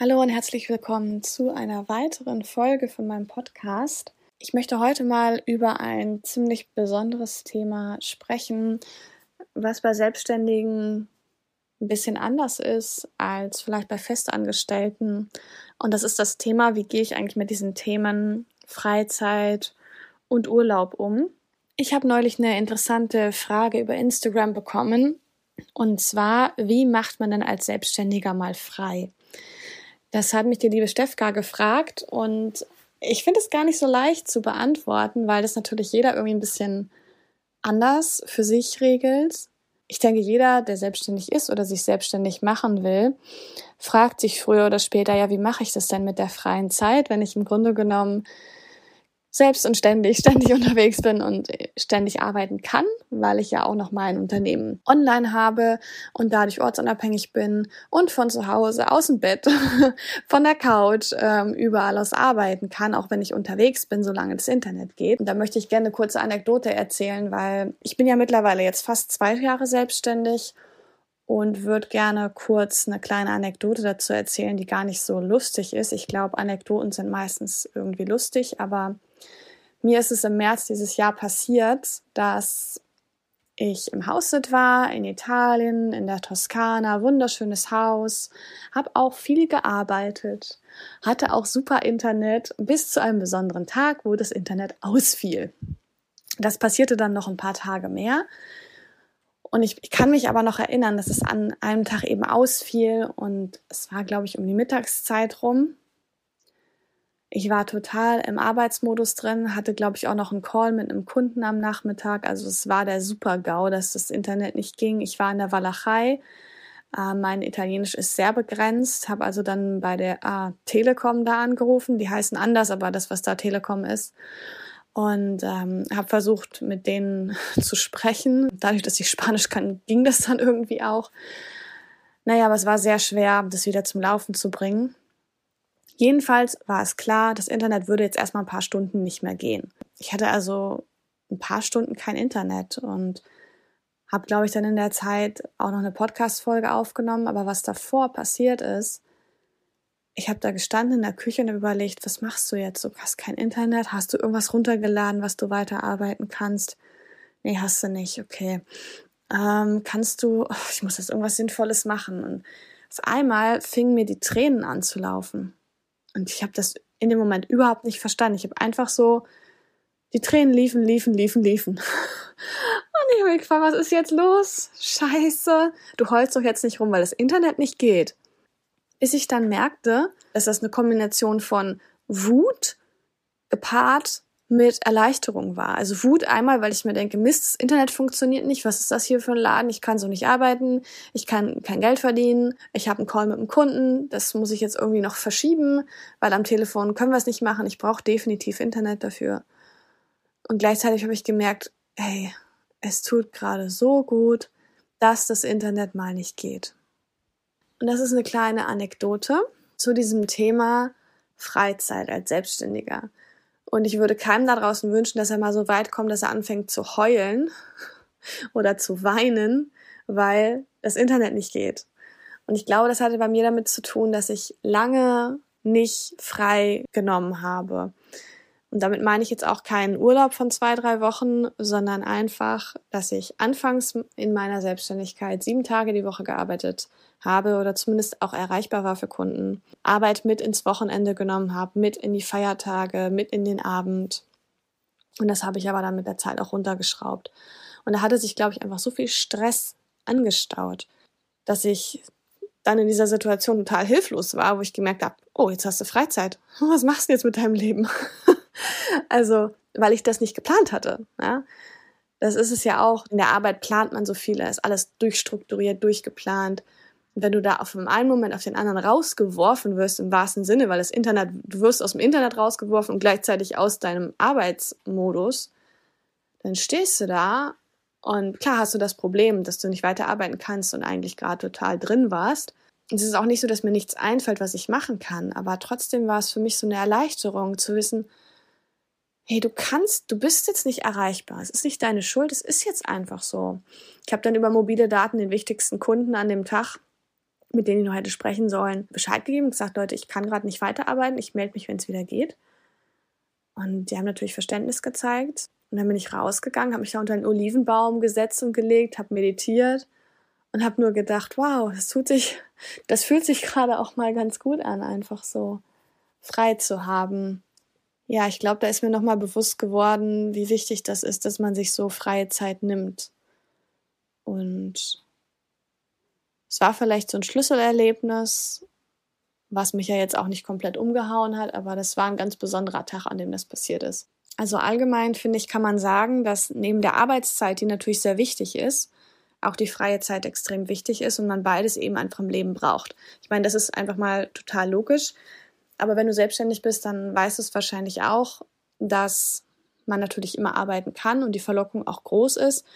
Hallo und herzlich willkommen zu einer weiteren Folge von meinem Podcast. Ich möchte heute mal über ein ziemlich besonderes Thema sprechen, was bei Selbstständigen ein bisschen anders ist als vielleicht bei Festangestellten. Und das ist das Thema, wie gehe ich eigentlich mit diesen Themen Freizeit und Urlaub um. Ich habe neulich eine interessante Frage über Instagram bekommen. Und zwar, wie macht man denn als Selbstständiger mal frei? Das hat mich die liebe Stefka gefragt und ich finde es gar nicht so leicht zu beantworten, weil das natürlich jeder irgendwie ein bisschen anders für sich regelt. Ich denke, jeder, der selbstständig ist oder sich selbstständig machen will, fragt sich früher oder später, ja, wie mache ich das denn mit der freien Zeit, wenn ich im Grunde genommen selbst und ständig, ständig unterwegs bin und ständig arbeiten kann, weil ich ja auch noch mein Unternehmen online habe und dadurch ortsunabhängig bin und von zu Hause, aus dem Bett, von der Couch, ähm, überall aus arbeiten kann, auch wenn ich unterwegs bin, solange das Internet geht. Und da möchte ich gerne eine kurze Anekdote erzählen, weil ich bin ja mittlerweile jetzt fast zwei Jahre selbstständig und würde gerne kurz eine kleine Anekdote dazu erzählen, die gar nicht so lustig ist. Ich glaube, Anekdoten sind meistens irgendwie lustig, aber mir ist es im März dieses Jahr passiert, dass ich im Haussit war in Italien, in der Toskana, wunderschönes Haus, habe auch viel gearbeitet, hatte auch super Internet bis zu einem besonderen Tag, wo das Internet ausfiel. Das passierte dann noch ein paar Tage mehr. Und ich, ich kann mich aber noch erinnern, dass es an einem Tag eben ausfiel und es war, glaube ich, um die Mittagszeit rum. Ich war total im Arbeitsmodus drin, hatte, glaube ich, auch noch einen Call mit einem Kunden am Nachmittag. Also es war der Super-GAU, dass das Internet nicht ging. Ich war in der Walachei. Äh, mein Italienisch ist sehr begrenzt, habe also dann bei der ah, Telekom da angerufen. Die heißen anders, aber das, was da Telekom ist. Und ähm, habe versucht, mit denen zu sprechen. Dadurch, dass ich Spanisch kann, ging das dann irgendwie auch. Naja, aber es war sehr schwer, das wieder zum Laufen zu bringen. Jedenfalls war es klar, das Internet würde jetzt erstmal ein paar Stunden nicht mehr gehen. Ich hatte also ein paar Stunden kein Internet und habe, glaube ich, dann in der Zeit auch noch eine Podcast-Folge aufgenommen. Aber was davor passiert ist, ich habe da gestanden in der Küche und überlegt, was machst du jetzt? Du hast kein Internet, hast du irgendwas runtergeladen, was du weiterarbeiten kannst? Nee, hast du nicht, okay. Ähm, kannst du, oh, ich muss jetzt irgendwas Sinnvolles machen. Und auf einmal fingen mir die Tränen an zu laufen. Und ich habe das in dem Moment überhaupt nicht verstanden. Ich habe einfach so, die Tränen liefen, liefen, liefen, liefen. Und ich habe gefragt, was ist jetzt los? Scheiße, du heulst doch jetzt nicht rum, weil das Internet nicht geht. Bis ich dann merkte, dass das eine Kombination von Wut gepaart mit Erleichterung war. Also Wut einmal, weil ich mir denke, Mist, das Internet funktioniert nicht, was ist das hier für ein Laden? Ich kann so nicht arbeiten, ich kann kein Geld verdienen, ich habe einen Call mit einem Kunden, das muss ich jetzt irgendwie noch verschieben, weil am Telefon können wir es nicht machen, ich brauche definitiv Internet dafür. Und gleichzeitig habe ich gemerkt, hey, es tut gerade so gut, dass das Internet mal nicht geht. Und das ist eine kleine Anekdote zu diesem Thema Freizeit als Selbstständiger. Und ich würde keinem da draußen wünschen, dass er mal so weit kommt, dass er anfängt zu heulen oder zu weinen, weil das Internet nicht geht. Und ich glaube, das hatte bei mir damit zu tun, dass ich lange nicht frei genommen habe. Und damit meine ich jetzt auch keinen Urlaub von zwei, drei Wochen, sondern einfach, dass ich anfangs in meiner Selbstständigkeit sieben Tage die Woche gearbeitet habe oder zumindest auch erreichbar war für Kunden. Arbeit mit ins Wochenende genommen habe, mit in die Feiertage, mit in den Abend. Und das habe ich aber dann mit der Zeit auch runtergeschraubt. Und da hatte sich, glaube ich, einfach so viel Stress angestaut, dass ich dann in dieser Situation total hilflos war, wo ich gemerkt habe, oh, jetzt hast du Freizeit. Was machst du jetzt mit deinem Leben? also, weil ich das nicht geplant hatte. Ja? Das ist es ja auch. In der Arbeit plant man so viel, ist alles durchstrukturiert, durchgeplant. Und wenn du da auf einen Moment auf den anderen rausgeworfen wirst, im wahrsten Sinne, weil das Internet, du wirst aus dem Internet rausgeworfen und gleichzeitig aus deinem Arbeitsmodus, dann stehst du da und klar hast du das Problem, dass du nicht weiterarbeiten kannst und eigentlich gerade total drin warst. es ist auch nicht so, dass mir nichts einfällt, was ich machen kann, aber trotzdem war es für mich so eine Erleichterung zu wissen, hey, du kannst, du bist jetzt nicht erreichbar. Es ist nicht deine Schuld, es ist jetzt einfach so. Ich habe dann über mobile Daten den wichtigsten Kunden an dem Tag mit denen ich noch hätte sprechen sollen, Bescheid gegeben und gesagt, Leute, ich kann gerade nicht weiterarbeiten, ich melde mich, wenn es wieder geht. Und die haben natürlich Verständnis gezeigt. Und dann bin ich rausgegangen, habe mich da unter einen Olivenbaum gesetzt und gelegt, habe meditiert und habe nur gedacht, wow, das tut sich, das fühlt sich gerade auch mal ganz gut an, einfach so frei zu haben. Ja, ich glaube, da ist mir nochmal bewusst geworden, wie wichtig das ist, dass man sich so freie Zeit nimmt. Und es war vielleicht so ein Schlüsselerlebnis, was mich ja jetzt auch nicht komplett umgehauen hat, aber das war ein ganz besonderer Tag, an dem das passiert ist. Also allgemein finde ich, kann man sagen, dass neben der Arbeitszeit, die natürlich sehr wichtig ist, auch die freie Zeit extrem wichtig ist und man beides eben einfach im Leben braucht. Ich meine, das ist einfach mal total logisch. Aber wenn du selbstständig bist, dann weißt du es wahrscheinlich auch, dass man natürlich immer arbeiten kann und die Verlockung auch groß ist,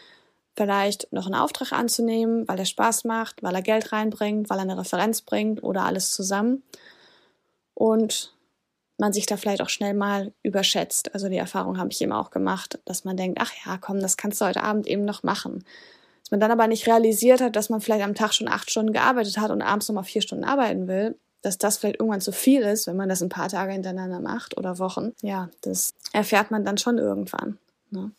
vielleicht noch einen Auftrag anzunehmen, weil er Spaß macht, weil er Geld reinbringt, weil er eine Referenz bringt oder alles zusammen. Und man sich da vielleicht auch schnell mal überschätzt. Also die Erfahrung habe ich eben auch gemacht, dass man denkt, ach ja, komm, das kannst du heute Abend eben noch machen. Dass man dann aber nicht realisiert hat, dass man vielleicht am Tag schon acht Stunden gearbeitet hat und abends nochmal vier Stunden arbeiten will, dass das vielleicht irgendwann zu viel ist, wenn man das ein paar Tage hintereinander macht oder Wochen. Ja, das erfährt man dann schon irgendwann. Ne?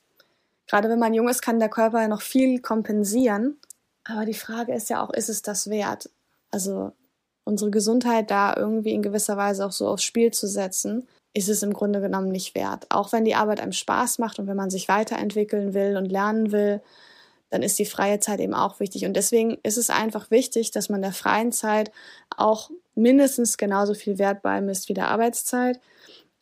Gerade wenn man jung ist, kann der Körper ja noch viel kompensieren. Aber die Frage ist ja auch, ist es das wert? Also unsere Gesundheit da irgendwie in gewisser Weise auch so aufs Spiel zu setzen, ist es im Grunde genommen nicht wert. Auch wenn die Arbeit einem Spaß macht und wenn man sich weiterentwickeln will und lernen will, dann ist die freie Zeit eben auch wichtig. Und deswegen ist es einfach wichtig, dass man der freien Zeit auch mindestens genauso viel Wert beimisst wie der Arbeitszeit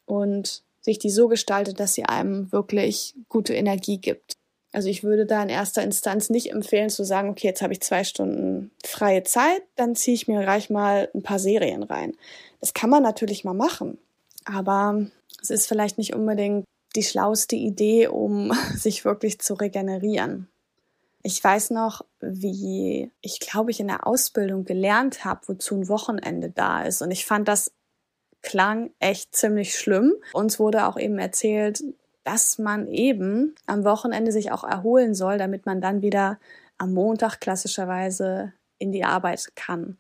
und sich die so gestaltet, dass sie einem wirklich gute Energie gibt. Also ich würde da in erster Instanz nicht empfehlen zu sagen, okay, jetzt habe ich zwei Stunden freie Zeit, dann ziehe ich mir gleich mal ein paar Serien rein. Das kann man natürlich mal machen, aber es ist vielleicht nicht unbedingt die schlauste Idee, um sich wirklich zu regenerieren. Ich weiß noch, wie ich glaube ich in der Ausbildung gelernt habe, wozu ein Wochenende da ist. Und ich fand das klang echt ziemlich schlimm. Uns wurde auch eben erzählt, dass man eben am Wochenende sich auch erholen soll, damit man dann wieder am Montag klassischerweise in die Arbeit kann.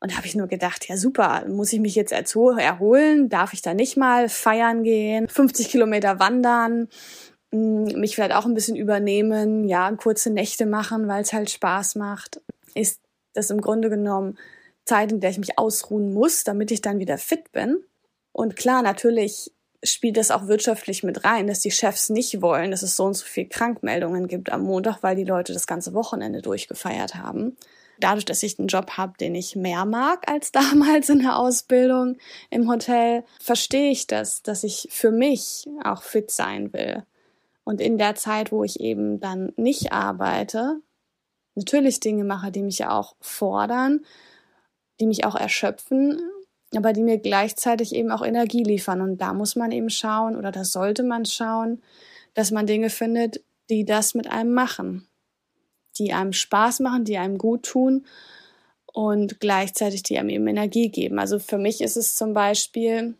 Und da habe ich nur gedacht, ja super, muss ich mich jetzt erholen? Darf ich da nicht mal feiern gehen? 50 Kilometer wandern? mich vielleicht auch ein bisschen übernehmen, ja, kurze Nächte machen, weil es halt Spaß macht, ist das im Grunde genommen Zeit, in der ich mich ausruhen muss, damit ich dann wieder fit bin. Und klar, natürlich spielt das auch wirtschaftlich mit rein, dass die Chefs nicht wollen, dass es so und so viel Krankmeldungen gibt am Montag, weil die Leute das ganze Wochenende durchgefeiert haben. Dadurch, dass ich einen Job habe, den ich mehr mag als damals in der Ausbildung im Hotel, verstehe ich das, dass ich für mich auch fit sein will. Und in der Zeit, wo ich eben dann nicht arbeite, natürlich Dinge mache, die mich ja auch fordern, die mich auch erschöpfen, aber die mir gleichzeitig eben auch Energie liefern. Und da muss man eben schauen oder da sollte man schauen, dass man Dinge findet, die das mit einem machen, die einem Spaß machen, die einem gut tun und gleichzeitig die einem eben Energie geben. Also für mich ist es zum Beispiel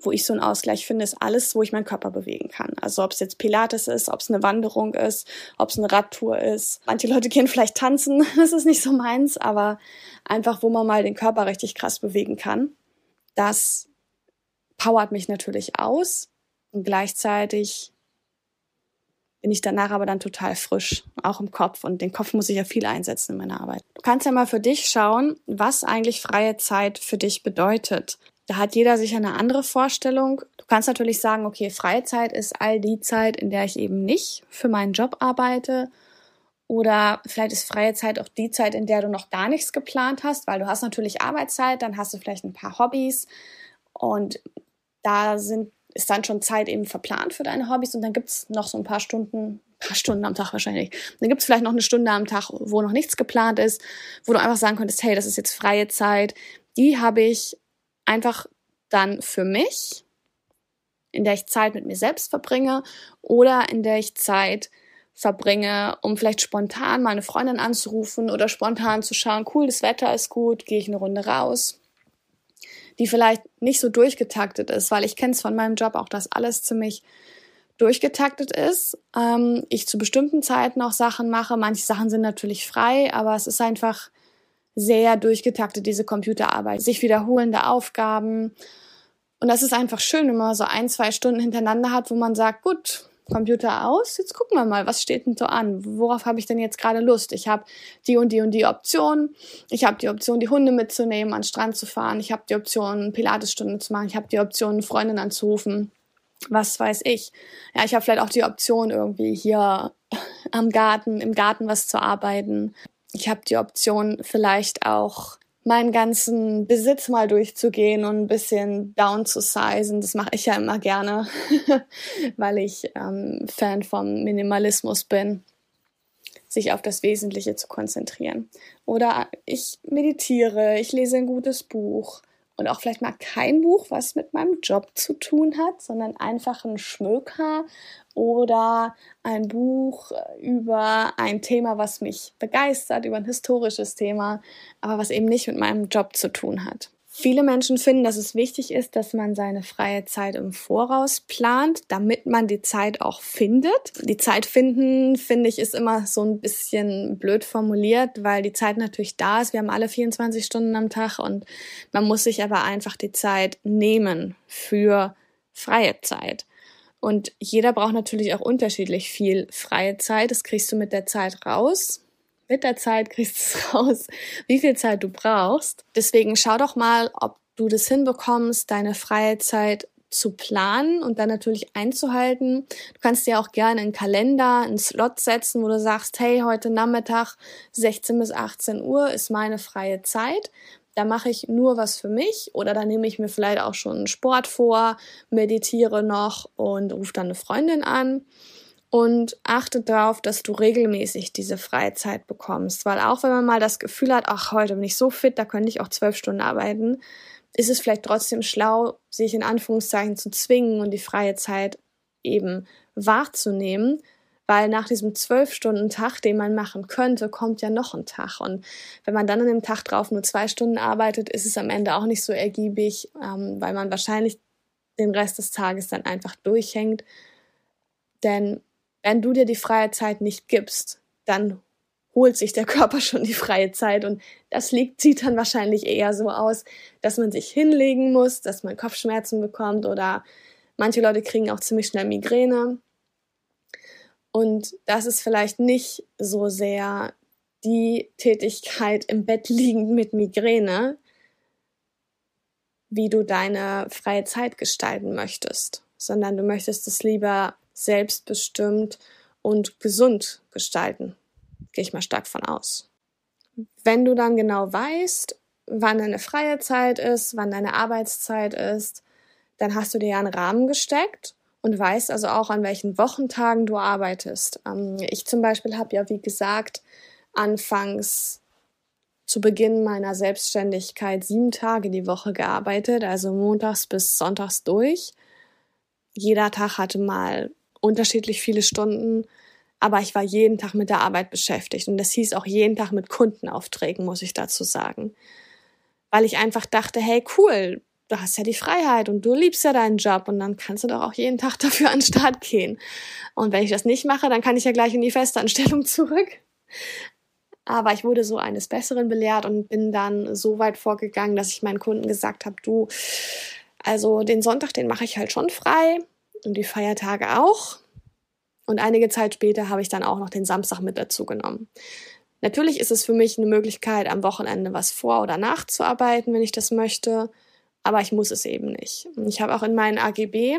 wo ich so einen Ausgleich finde, ist alles, wo ich meinen Körper bewegen kann. Also ob es jetzt Pilates ist, ob es eine Wanderung ist, ob es eine Radtour ist. Manche Leute gehen vielleicht tanzen, das ist nicht so meins, aber einfach, wo man mal den Körper richtig krass bewegen kann. Das powert mich natürlich aus und gleichzeitig bin ich danach aber dann total frisch, auch im Kopf. Und den Kopf muss ich ja viel einsetzen in meiner Arbeit. Du kannst ja mal für dich schauen, was eigentlich freie Zeit für dich bedeutet. Da hat jeder sicher eine andere Vorstellung. Du kannst natürlich sagen, okay, Freizeit ist all die Zeit, in der ich eben nicht für meinen Job arbeite. Oder vielleicht ist freie Zeit auch die Zeit, in der du noch gar nichts geplant hast, weil du hast natürlich Arbeitszeit, dann hast du vielleicht ein paar Hobbys und da sind, ist dann schon Zeit eben verplant für deine Hobbys und dann gibt's noch so ein paar Stunden, paar Stunden am Tag wahrscheinlich. Dann gibt's vielleicht noch eine Stunde am Tag, wo noch nichts geplant ist, wo du einfach sagen könntest, hey, das ist jetzt freie Zeit, die habe ich einfach dann für mich, in der ich Zeit mit mir selbst verbringe oder in der ich Zeit verbringe, um vielleicht spontan meine Freundin anzurufen oder spontan zu schauen, cool, das Wetter ist gut, gehe ich eine Runde raus, die vielleicht nicht so durchgetaktet ist, weil ich kenne es von meinem Job auch, dass alles ziemlich durchgetaktet ist. Ähm, ich zu bestimmten Zeiten auch Sachen mache. Manche Sachen sind natürlich frei, aber es ist einfach sehr durchgetaktet, diese Computerarbeit, sich wiederholende Aufgaben. Und das ist einfach schön, wenn man so ein, zwei Stunden hintereinander hat, wo man sagt, gut, Computer aus, jetzt gucken wir mal, was steht denn so an? Worauf habe ich denn jetzt gerade Lust? Ich habe die und die und die Option. Ich habe die Option, die Hunde mitzunehmen, an den Strand zu fahren. Ich habe die Option, Pilatesstunde zu machen. Ich habe die Option, eine Freundin anzurufen. Was weiß ich. Ja, ich habe vielleicht auch die Option, irgendwie hier am Garten, im Garten was zu arbeiten. Ich habe die Option, vielleicht auch meinen ganzen Besitz mal durchzugehen und ein bisschen down zu sizen. Das mache ich ja immer gerne, weil ich ähm, Fan vom Minimalismus bin, sich auf das Wesentliche zu konzentrieren. Oder ich meditiere, ich lese ein gutes Buch und auch vielleicht mal kein Buch, was mit meinem Job zu tun hat, sondern einfach ein Schmöker oder ein Buch über ein Thema, was mich begeistert, über ein historisches Thema, aber was eben nicht mit meinem Job zu tun hat. Viele Menschen finden, dass es wichtig ist, dass man seine freie Zeit im Voraus plant, damit man die Zeit auch findet. Die Zeit finden, finde ich, ist immer so ein bisschen blöd formuliert, weil die Zeit natürlich da ist. Wir haben alle 24 Stunden am Tag und man muss sich aber einfach die Zeit nehmen für freie Zeit. Und jeder braucht natürlich auch unterschiedlich viel freie Zeit. Das kriegst du mit der Zeit raus mit der Zeit kriegst du es raus, wie viel Zeit du brauchst. Deswegen schau doch mal, ob du das hinbekommst, deine freie Zeit zu planen und dann natürlich einzuhalten. Du kannst dir auch gerne einen Kalender, einen Slot setzen, wo du sagst, hey, heute Nachmittag 16 bis 18 Uhr ist meine freie Zeit. Da mache ich nur was für mich oder da nehme ich mir vielleicht auch schon Sport vor, meditiere noch und rufe dann eine Freundin an und achte darauf, dass du regelmäßig diese Freizeit bekommst. Weil auch wenn man mal das Gefühl hat, ach, heute bin ich so fit, da könnte ich auch zwölf Stunden arbeiten, ist es vielleicht trotzdem schlau, sich in Anführungszeichen zu zwingen und die freie Zeit eben wahrzunehmen, weil nach diesem zwölf Stunden Tag, den man machen könnte, kommt ja noch ein Tag. Und wenn man dann an dem Tag drauf nur zwei Stunden arbeitet, ist es am Ende auch nicht so ergiebig, ähm, weil man wahrscheinlich den Rest des Tages dann einfach durchhängt. Denn wenn du dir die freie Zeit nicht gibst, dann holt sich der Körper schon die freie Zeit und das liegt, sieht dann wahrscheinlich eher so aus, dass man sich hinlegen muss, dass man Kopfschmerzen bekommt oder manche Leute kriegen auch ziemlich schnell Migräne. Und das ist vielleicht nicht so sehr die Tätigkeit im Bett liegend mit Migräne, wie du deine freie Zeit gestalten möchtest, sondern du möchtest es lieber selbstbestimmt und gesund gestalten. Gehe ich mal stark von aus. Wenn du dann genau weißt, wann deine freie Zeit ist, wann deine Arbeitszeit ist, dann hast du dir ja einen Rahmen gesteckt und weißt also auch, an welchen Wochentagen du arbeitest. Ähm, ich zum Beispiel habe ja, wie gesagt, anfangs zu Beginn meiner Selbstständigkeit sieben Tage die Woche gearbeitet, also montags bis sonntags durch. Jeder Tag hatte mal unterschiedlich viele Stunden, aber ich war jeden Tag mit der Arbeit beschäftigt und das hieß auch jeden Tag mit Kundenaufträgen, muss ich dazu sagen. Weil ich einfach dachte, hey, cool, du hast ja die Freiheit und du liebst ja deinen Job und dann kannst du doch auch jeden Tag dafür an den Start gehen. Und wenn ich das nicht mache, dann kann ich ja gleich in die Festanstellung zurück. Aber ich wurde so eines Besseren belehrt und bin dann so weit vorgegangen, dass ich meinen Kunden gesagt habe, du, also den Sonntag, den mache ich halt schon frei und die Feiertage auch. Und einige Zeit später habe ich dann auch noch den Samstag mit dazu genommen. Natürlich ist es für mich eine Möglichkeit, am Wochenende was vor- oder nachzuarbeiten, wenn ich das möchte, aber ich muss es eben nicht. Ich habe auch in meinen AGB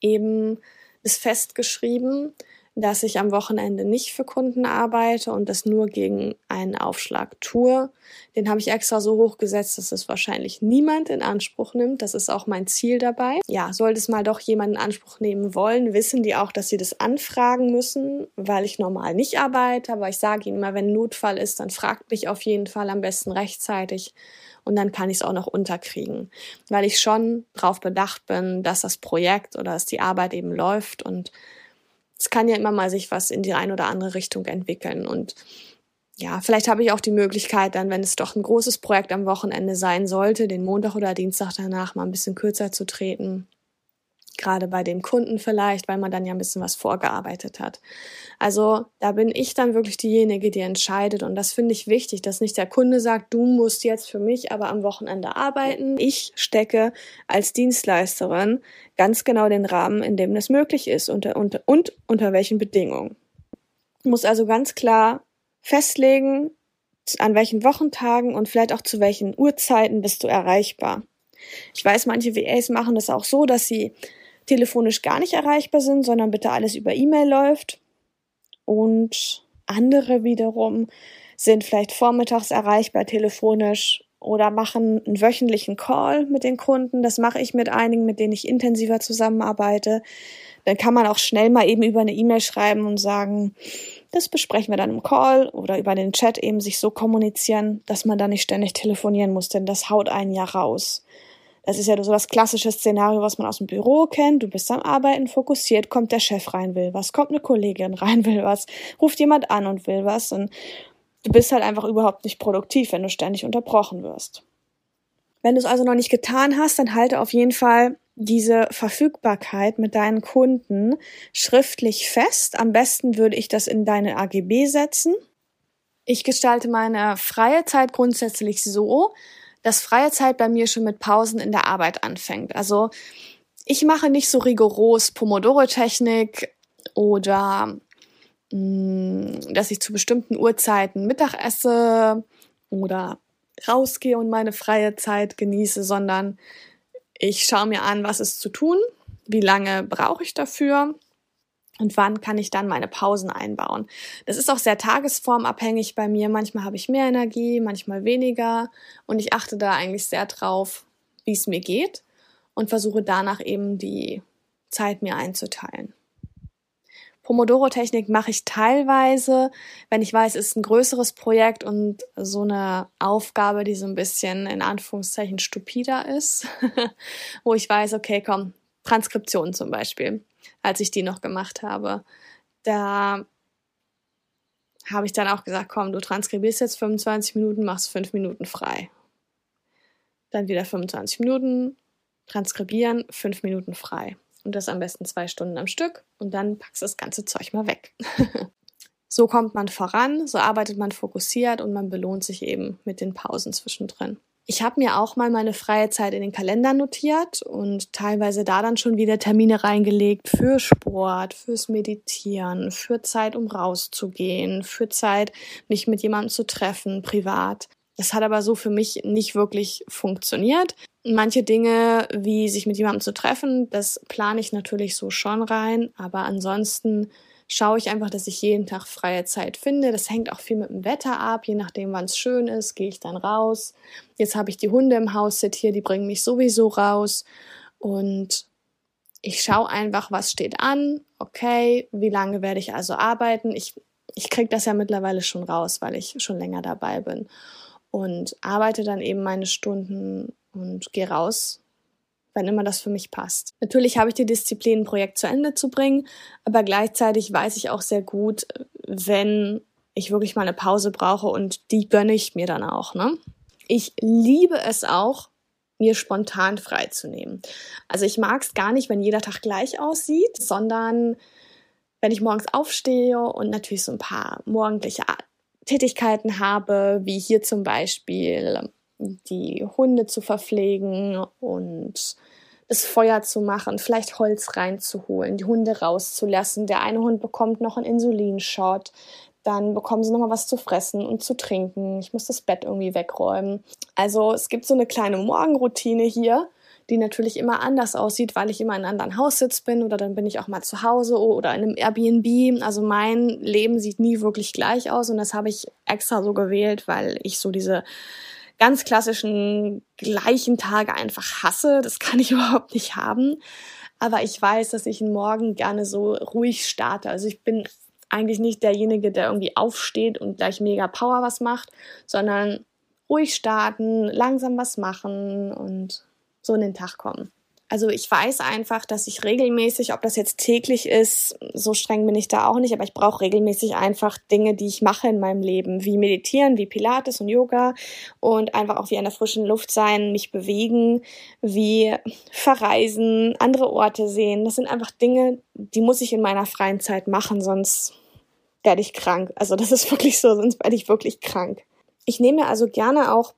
eben es festgeschrieben, dass ich am Wochenende nicht für Kunden arbeite und das nur gegen einen Aufschlag tue. Den habe ich extra so hochgesetzt, dass es wahrscheinlich niemand in Anspruch nimmt. Das ist auch mein Ziel dabei. Ja, sollte es mal doch jemand in Anspruch nehmen wollen, wissen die auch, dass sie das anfragen müssen, weil ich normal nicht arbeite. Aber ich sage ihnen immer, wenn Notfall ist, dann fragt mich auf jeden Fall am besten rechtzeitig und dann kann ich es auch noch unterkriegen, weil ich schon darauf bedacht bin, dass das Projekt oder dass die Arbeit eben läuft und es kann ja immer mal sich was in die eine oder andere Richtung entwickeln. Und ja, vielleicht habe ich auch die Möglichkeit, dann, wenn es doch ein großes Projekt am Wochenende sein sollte, den Montag oder Dienstag danach mal ein bisschen kürzer zu treten. Gerade bei den Kunden vielleicht, weil man dann ja ein bisschen was vorgearbeitet hat. Also da bin ich dann wirklich diejenige, die entscheidet und das finde ich wichtig, dass nicht der Kunde sagt, du musst jetzt für mich aber am Wochenende arbeiten. Ich stecke als Dienstleisterin ganz genau den Rahmen, in dem das möglich ist und, und, und unter welchen Bedingungen. Ich muss also ganz klar festlegen, an welchen Wochentagen und vielleicht auch zu welchen Uhrzeiten bist du erreichbar. Ich weiß, manche VAs machen das auch so, dass sie telefonisch gar nicht erreichbar sind, sondern bitte alles über E-Mail läuft. Und andere wiederum sind vielleicht vormittags erreichbar telefonisch oder machen einen wöchentlichen Call mit den Kunden. Das mache ich mit einigen, mit denen ich intensiver zusammenarbeite. Dann kann man auch schnell mal eben über eine E-Mail schreiben und sagen, das besprechen wir dann im Call oder über den Chat eben sich so kommunizieren, dass man da nicht ständig telefonieren muss, denn das haut einen ja raus. Das ist ja so das klassische Szenario, was man aus dem Büro kennt. Du bist am Arbeiten fokussiert, kommt der Chef rein, will was, kommt eine Kollegin rein, will was, ruft jemand an und will was. Und du bist halt einfach überhaupt nicht produktiv, wenn du ständig unterbrochen wirst. Wenn du es also noch nicht getan hast, dann halte auf jeden Fall diese Verfügbarkeit mit deinen Kunden schriftlich fest. Am besten würde ich das in deine AGB setzen. Ich gestalte meine freie Zeit grundsätzlich so, dass freie Zeit bei mir schon mit Pausen in der Arbeit anfängt. Also ich mache nicht so rigoros Pomodoro-Technik oder mh, mm, dass ich zu bestimmten Uhrzeiten Mittag esse oder rausgehe und meine freie Zeit genieße, sondern ich schaue mir an, was ist zu tun, wie lange brauche ich dafür und wann kann ich dann meine Pausen einbauen. Das ist auch sehr tagesformabhängig bei mir. Manchmal habe ich mehr Energie, manchmal weniger und ich achte da eigentlich sehr drauf, wie es mir geht und versuche danach eben die Zeit mir einzuteilen. Pomodoro-Technik mache ich teilweise, wenn ich weiß, es ist ein größeres Projekt und so eine Aufgabe, die so ein bisschen in Anführungszeichen stupider ist, wo ich weiß, okay, komm, Transkription zum Beispiel als ich die noch gemacht habe. Da habe ich dann auch gesagt, komm, du transkribierst jetzt 25 Minuten, machst 5 Minuten frei. Dann wieder 25 Minuten, transkribieren, 5 Minuten frei. Und das am besten zwei Stunden am Stück und dann packst du das ganze Zeug mal weg. so kommt man voran, so arbeitet man fokussiert und man belohnt sich eben mit den Pausen zwischendrin. Ich habe mir auch mal meine freie Zeit in den Kalender notiert und teilweise da dann schon wieder Termine reingelegt für Sport, fürs Meditieren, für Zeit, um rauszugehen, für Zeit, mich mit jemandem zu treffen, privat. Das hat aber so für mich nicht wirklich funktioniert. Manche Dinge, wie sich mit jemandem zu treffen, das plane ich natürlich so schon rein, aber ansonsten schaue ich einfach, dass ich jeden Tag freie Zeit finde. Das hängt auch viel mit dem Wetter ab. Je nachdem, wann es schön ist, gehe ich dann raus. Jetzt habe ich die Hunde im Haus hier, die bringen mich sowieso raus. Und ich schaue einfach, was steht an. Okay, wie lange werde ich also arbeiten? Ich, ich kriege das ja mittlerweile schon raus, weil ich schon länger dabei bin. Und arbeite dann eben meine Stunden und gehe raus wann immer das für mich passt. Natürlich habe ich die Disziplin, ein Projekt zu Ende zu bringen, aber gleichzeitig weiß ich auch sehr gut, wenn ich wirklich mal eine Pause brauche und die gönne ich mir dann auch. Ne? Ich liebe es auch, mir spontan freizunehmen. Also ich mag es gar nicht, wenn jeder Tag gleich aussieht, sondern wenn ich morgens aufstehe und natürlich so ein paar morgendliche Tätigkeiten habe, wie hier zum Beispiel die Hunde zu verpflegen und das Feuer zu machen, vielleicht Holz reinzuholen, die Hunde rauszulassen. Der eine Hund bekommt noch einen Insulinshot, dann bekommen sie noch mal was zu fressen und zu trinken. Ich muss das Bett irgendwie wegräumen. Also es gibt so eine kleine Morgenroutine hier, die natürlich immer anders aussieht, weil ich immer in einem anderen Haussitz bin oder dann bin ich auch mal zu Hause oder in einem Airbnb. Also mein Leben sieht nie wirklich gleich aus und das habe ich extra so gewählt, weil ich so diese ganz klassischen gleichen Tage einfach hasse. Das kann ich überhaupt nicht haben. Aber ich weiß, dass ich Morgen gerne so ruhig starte. Also ich bin eigentlich nicht derjenige, der irgendwie aufsteht und gleich mega Power was macht, sondern ruhig starten, langsam was machen und so in den Tag kommen. Also ich weiß einfach, dass ich regelmäßig, ob das jetzt täglich ist, so streng bin ich da auch nicht, aber ich brauche regelmäßig einfach Dinge, die ich mache in meinem Leben, wie meditieren, wie Pilates und Yoga und einfach auch wie an der frischen Luft sein, mich bewegen, wie verreisen, andere Orte sehen. Das sind einfach Dinge, die muss ich in meiner freien Zeit machen, sonst werde ich krank. Also das ist wirklich so, sonst werde ich wirklich krank. Ich nehme also gerne auch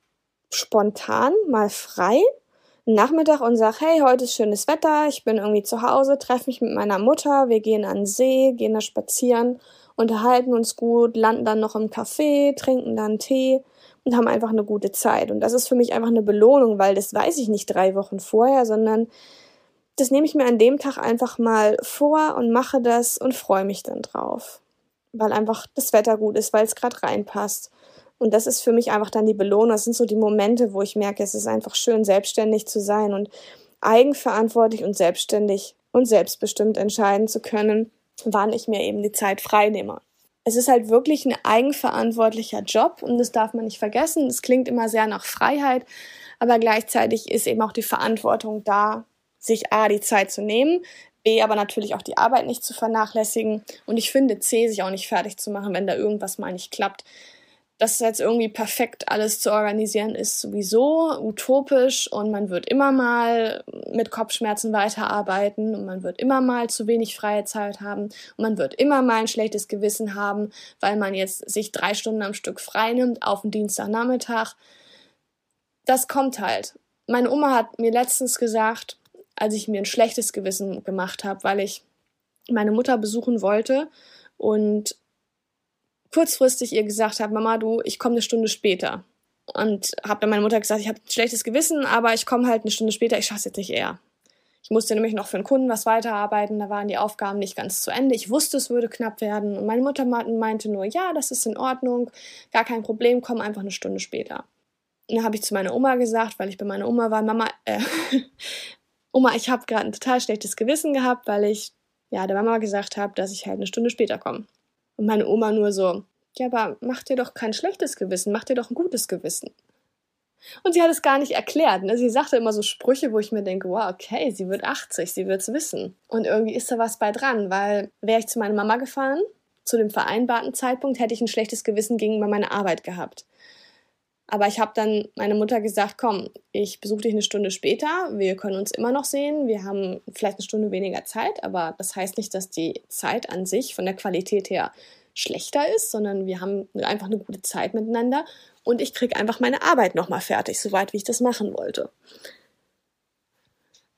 spontan mal frei Nachmittag und sag, hey, heute ist schönes Wetter, ich bin irgendwie zu Hause, treffe mich mit meiner Mutter, wir gehen an den See, gehen da spazieren, unterhalten uns gut, landen dann noch im Café, trinken dann Tee und haben einfach eine gute Zeit. Und das ist für mich einfach eine Belohnung, weil das weiß ich nicht drei Wochen vorher, sondern das nehme ich mir an dem Tag einfach mal vor und mache das und freue mich dann drauf. Weil einfach das Wetter gut ist, weil es gerade reinpasst. Und das ist für mich einfach dann die Belohnung. Das sind so die Momente, wo ich merke, es ist einfach schön, selbstständig zu sein und eigenverantwortlich und selbstständig und selbstbestimmt entscheiden zu können, wann ich mir eben die Zeit frei nehme. Es ist halt wirklich ein eigenverantwortlicher Job und das darf man nicht vergessen. Es klingt immer sehr nach Freiheit, aber gleichzeitig ist eben auch die Verantwortung da, sich A, die Zeit zu nehmen, B, aber natürlich auch die Arbeit nicht zu vernachlässigen und ich finde C, sich auch nicht fertig zu machen, wenn da irgendwas mal nicht klappt das jetzt irgendwie perfekt alles zu organisieren, ist sowieso utopisch und man wird immer mal mit Kopfschmerzen weiterarbeiten und man wird immer mal zu wenig freie Zeit haben und man wird immer mal ein schlechtes Gewissen haben, weil man jetzt sich drei Stunden am Stück frei nimmt auf den Dienstagnachmittag. Das kommt halt. Meine Oma hat mir letztens gesagt, als ich mir ein schlechtes Gewissen gemacht habe, weil ich meine Mutter besuchen wollte und kurzfristig ihr gesagt habe, Mama, du, ich komme eine Stunde später. Und habe dann meine Mutter gesagt, ich habe ein schlechtes Gewissen, aber ich komme halt eine Stunde später, ich schaffe es jetzt nicht eher. Ich musste nämlich noch für einen Kunden was weiterarbeiten, da waren die Aufgaben nicht ganz zu Ende. Ich wusste, es würde knapp werden. Und meine Mutter meinte nur, ja, das ist in Ordnung, gar kein Problem, komm einfach eine Stunde später. Und dann habe ich zu meiner Oma gesagt, weil ich bei meiner Oma war, Mama, äh, Oma, ich habe gerade ein total schlechtes Gewissen gehabt, weil ich ja der Mama gesagt habe, dass ich halt eine Stunde später komme. Und meine Oma nur so, ja, aber mach dir doch kein schlechtes Gewissen, mach dir doch ein gutes Gewissen. Und sie hat es gar nicht erklärt. Ne? Sie sagte immer so Sprüche, wo ich mir denke, wow, okay, sie wird 80, sie wird es wissen. Und irgendwie ist da was bei dran, weil wäre ich zu meiner Mama gefahren, zu dem vereinbarten Zeitpunkt, hätte ich ein schlechtes Gewissen gegenüber meiner Arbeit gehabt. Aber ich habe dann meiner Mutter gesagt, komm, ich besuche dich eine Stunde später, wir können uns immer noch sehen, wir haben vielleicht eine Stunde weniger Zeit, aber das heißt nicht, dass die Zeit an sich von der Qualität her schlechter ist, sondern wir haben einfach eine gute Zeit miteinander. Und ich kriege einfach meine Arbeit nochmal fertig, soweit wie ich das machen wollte.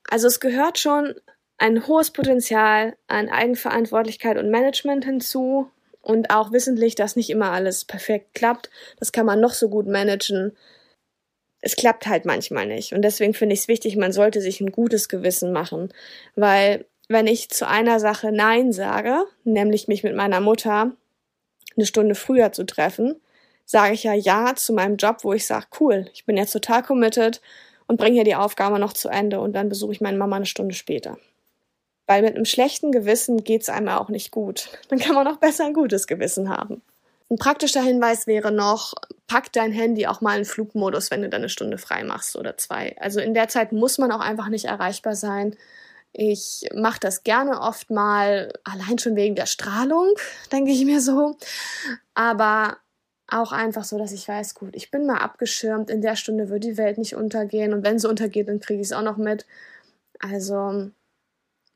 Also es gehört schon ein hohes Potenzial an Eigenverantwortlichkeit und Management hinzu und auch wissentlich, dass nicht immer alles perfekt klappt. Das kann man noch so gut managen. Es klappt halt manchmal nicht. Und deswegen finde ich es wichtig, man sollte sich ein gutes Gewissen machen. Weil wenn ich zu einer Sache Nein sage, nämlich mich mit meiner Mutter eine Stunde früher zu treffen, sage ich ja Ja zu meinem Job, wo ich sage, cool, ich bin jetzt total committed und bringe hier die Aufgabe noch zu Ende und dann besuche ich meine Mama eine Stunde später. Weil mit einem schlechten Gewissen geht's einem auch nicht gut. Dann kann man auch besser ein gutes Gewissen haben. Ein praktischer Hinweis wäre noch, pack dein Handy auch mal in Flugmodus, wenn du dann eine Stunde frei machst oder zwei. Also in der Zeit muss man auch einfach nicht erreichbar sein. Ich mache das gerne oft mal, allein schon wegen der Strahlung, denke ich mir so. Aber auch einfach so, dass ich weiß, gut, ich bin mal abgeschirmt, in der Stunde wird die Welt nicht untergehen und wenn sie untergeht, dann kriege ich es auch noch mit. Also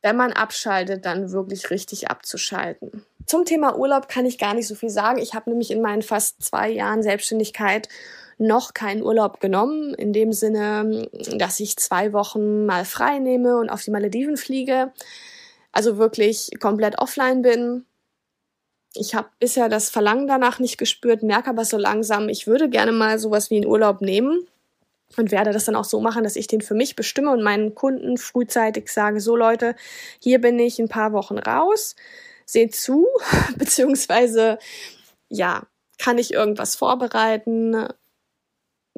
wenn man abschaltet, dann wirklich richtig abzuschalten. Zum Thema Urlaub kann ich gar nicht so viel sagen. Ich habe nämlich in meinen fast zwei Jahren Selbstständigkeit noch keinen Urlaub genommen, in dem Sinne, dass ich zwei Wochen mal frei nehme und auf die Malediven fliege. Also wirklich komplett offline bin. Ich habe bisher das Verlangen danach nicht gespürt, merke aber so langsam, ich würde gerne mal sowas wie einen Urlaub nehmen und werde das dann auch so machen, dass ich den für mich bestimme und meinen Kunden frühzeitig sage, so Leute, hier bin ich ein paar Wochen raus, seht zu, beziehungsweise ja, kann ich irgendwas vorbereiten,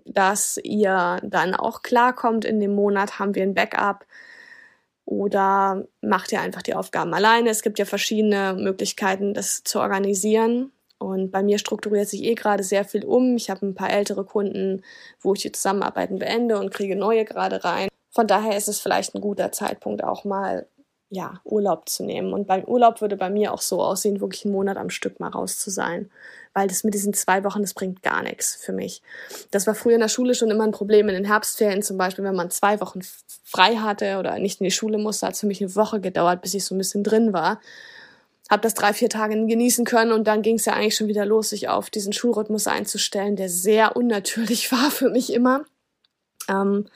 dass ihr dann auch klarkommt in dem Monat, haben wir ein Backup oder macht ihr einfach die Aufgaben alleine. Es gibt ja verschiedene Möglichkeiten, das zu organisieren. Und bei mir strukturiert sich eh gerade sehr viel um. Ich habe ein paar ältere Kunden, wo ich die Zusammenarbeiten beende und kriege neue gerade rein. Von daher ist es vielleicht ein guter Zeitpunkt, auch mal ja, Urlaub zu nehmen. Und beim Urlaub würde bei mir auch so aussehen, wirklich einen Monat am Stück mal raus zu sein. Weil das mit diesen zwei Wochen, das bringt gar nichts für mich. Das war früher in der Schule schon immer ein Problem. In den Herbstferien zum Beispiel, wenn man zwei Wochen frei hatte oder nicht in die Schule musste, hat es für mich eine Woche gedauert, bis ich so ein bisschen drin war. Hab das drei, vier Tage genießen können und dann ging es ja eigentlich schon wieder los, sich auf diesen Schulrhythmus einzustellen, der sehr unnatürlich war für mich immer. Ähm,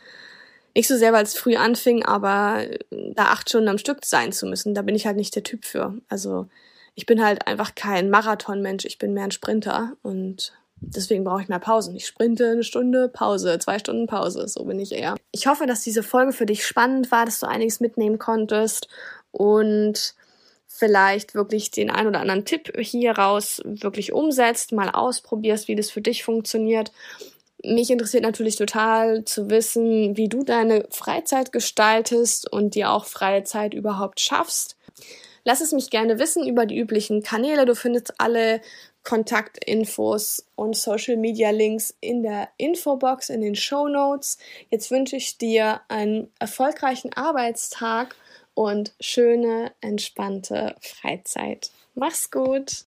nicht so sehr, weil es früh anfing, aber äh, da acht Stunden am Stück sein zu müssen, da bin ich halt nicht der Typ für. Also ich bin halt einfach kein Marathonmensch, ich bin mehr ein Sprinter und deswegen brauche ich mehr Pausen. Ich sprinte eine Stunde, Pause, zwei Stunden Pause, so bin ich eher. Ich hoffe, dass diese Folge für dich spannend war, dass du einiges mitnehmen konntest und vielleicht wirklich den ein oder anderen Tipp hier raus wirklich umsetzt, mal ausprobierst, wie das für dich funktioniert mich interessiert natürlich total zu wissen, wie du deine Freizeit gestaltest und dir auch freie Zeit überhaupt schaffst. Lass es mich gerne wissen über die üblichen Kanäle. Du findest alle Kontaktinfos und Social Media Links in der Infobox, in den Show Notes. Jetzt wünsche ich dir einen erfolgreichen Arbeitstag und schöne, entspannte Freizeit. Mach's gut!